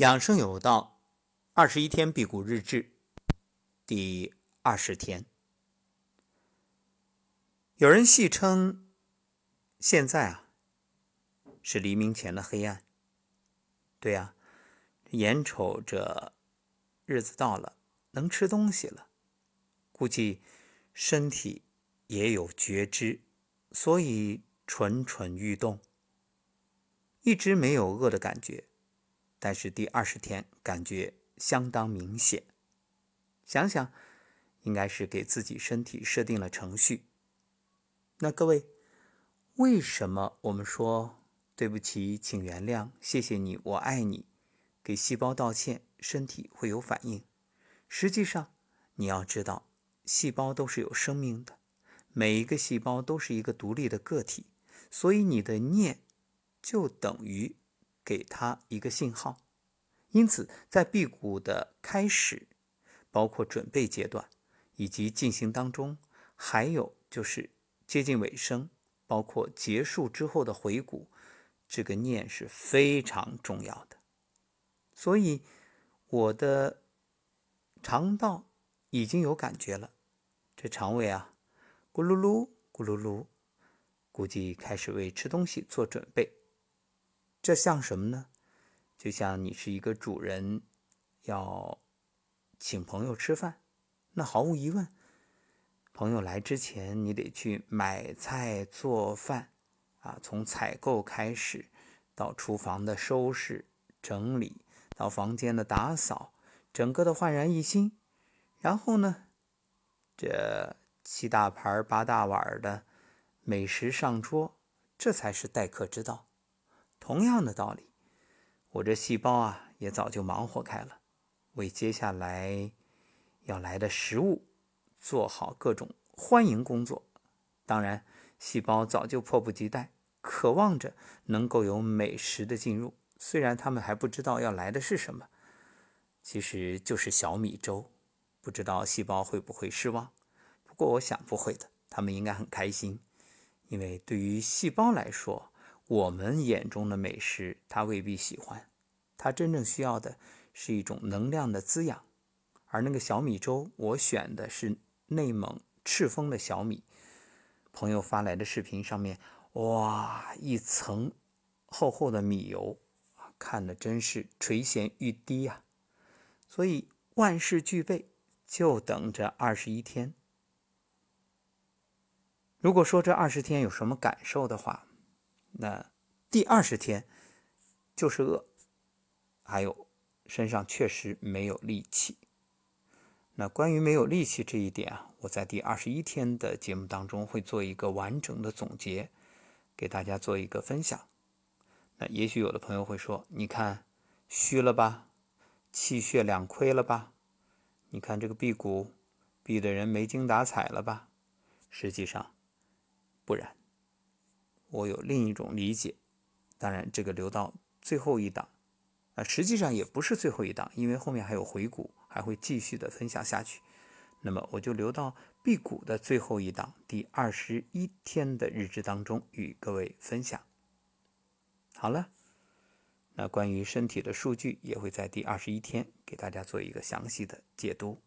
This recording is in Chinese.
养生有道，二十一天辟谷日志，第二十天。有人戏称，现在啊是黎明前的黑暗。对呀，眼瞅着日子到了，能吃东西了，估计身体也有觉知，所以蠢蠢欲动，一直没有饿的感觉。但是第二十天感觉相当明显，想想应该是给自己身体设定了程序。那各位，为什么我们说对不起，请原谅，谢谢你，我爱你，给细胞道歉，身体会有反应？实际上，你要知道，细胞都是有生命的，每一个细胞都是一个独立的个体，所以你的念就等于。给他一个信号，因此在辟谷的开始，包括准备阶段以及进行当中，还有就是接近尾声，包括结束之后的回谷，这个念是非常重要的。所以我的肠道已经有感觉了，这肠胃啊，咕噜噜咕噜噜，估计开始为吃东西做准备。这像什么呢？就像你是一个主人，要请朋友吃饭，那毫无疑问，朋友来之前，你得去买菜做饭，啊，从采购开始，到厨房的收拾整理，到房间的打扫，整个的焕然一新。然后呢，这七大盘八大碗的美食上桌，这才是待客之道。同样的道理，我这细胞啊也早就忙活开了，为接下来要来的食物做好各种欢迎工作。当然，细胞早就迫不及待，渴望着能够有美食的进入。虽然他们还不知道要来的是什么，其实就是小米粥。不知道细胞会不会失望？不过我想不会的，他们应该很开心，因为对于细胞来说。我们眼中的美食，他未必喜欢。他真正需要的是一种能量的滋养。而那个小米粥，我选的是内蒙赤峰的小米。朋友发来的视频上面，哇，一层厚厚的米油，看的真是垂涎欲滴呀。所以万事俱备，就等着二十一天。如果说这二十天有什么感受的话，那第二十天就是饿，还有身上确实没有力气。那关于没有力气这一点啊，我在第二十一天的节目当中会做一个完整的总结，给大家做一个分享。那也许有的朋友会说：“你看虚了吧，气血两亏了吧？你看这个辟谷辟的人没精打采了吧？”实际上不然。我有另一种理解，当然这个留到最后一档，啊，实际上也不是最后一档，因为后面还有回顾，还会继续的分享下去。那么我就留到辟谷的最后一档，第二十一天的日志当中与各位分享。好了，那关于身体的数据也会在第二十一天给大家做一个详细的解读。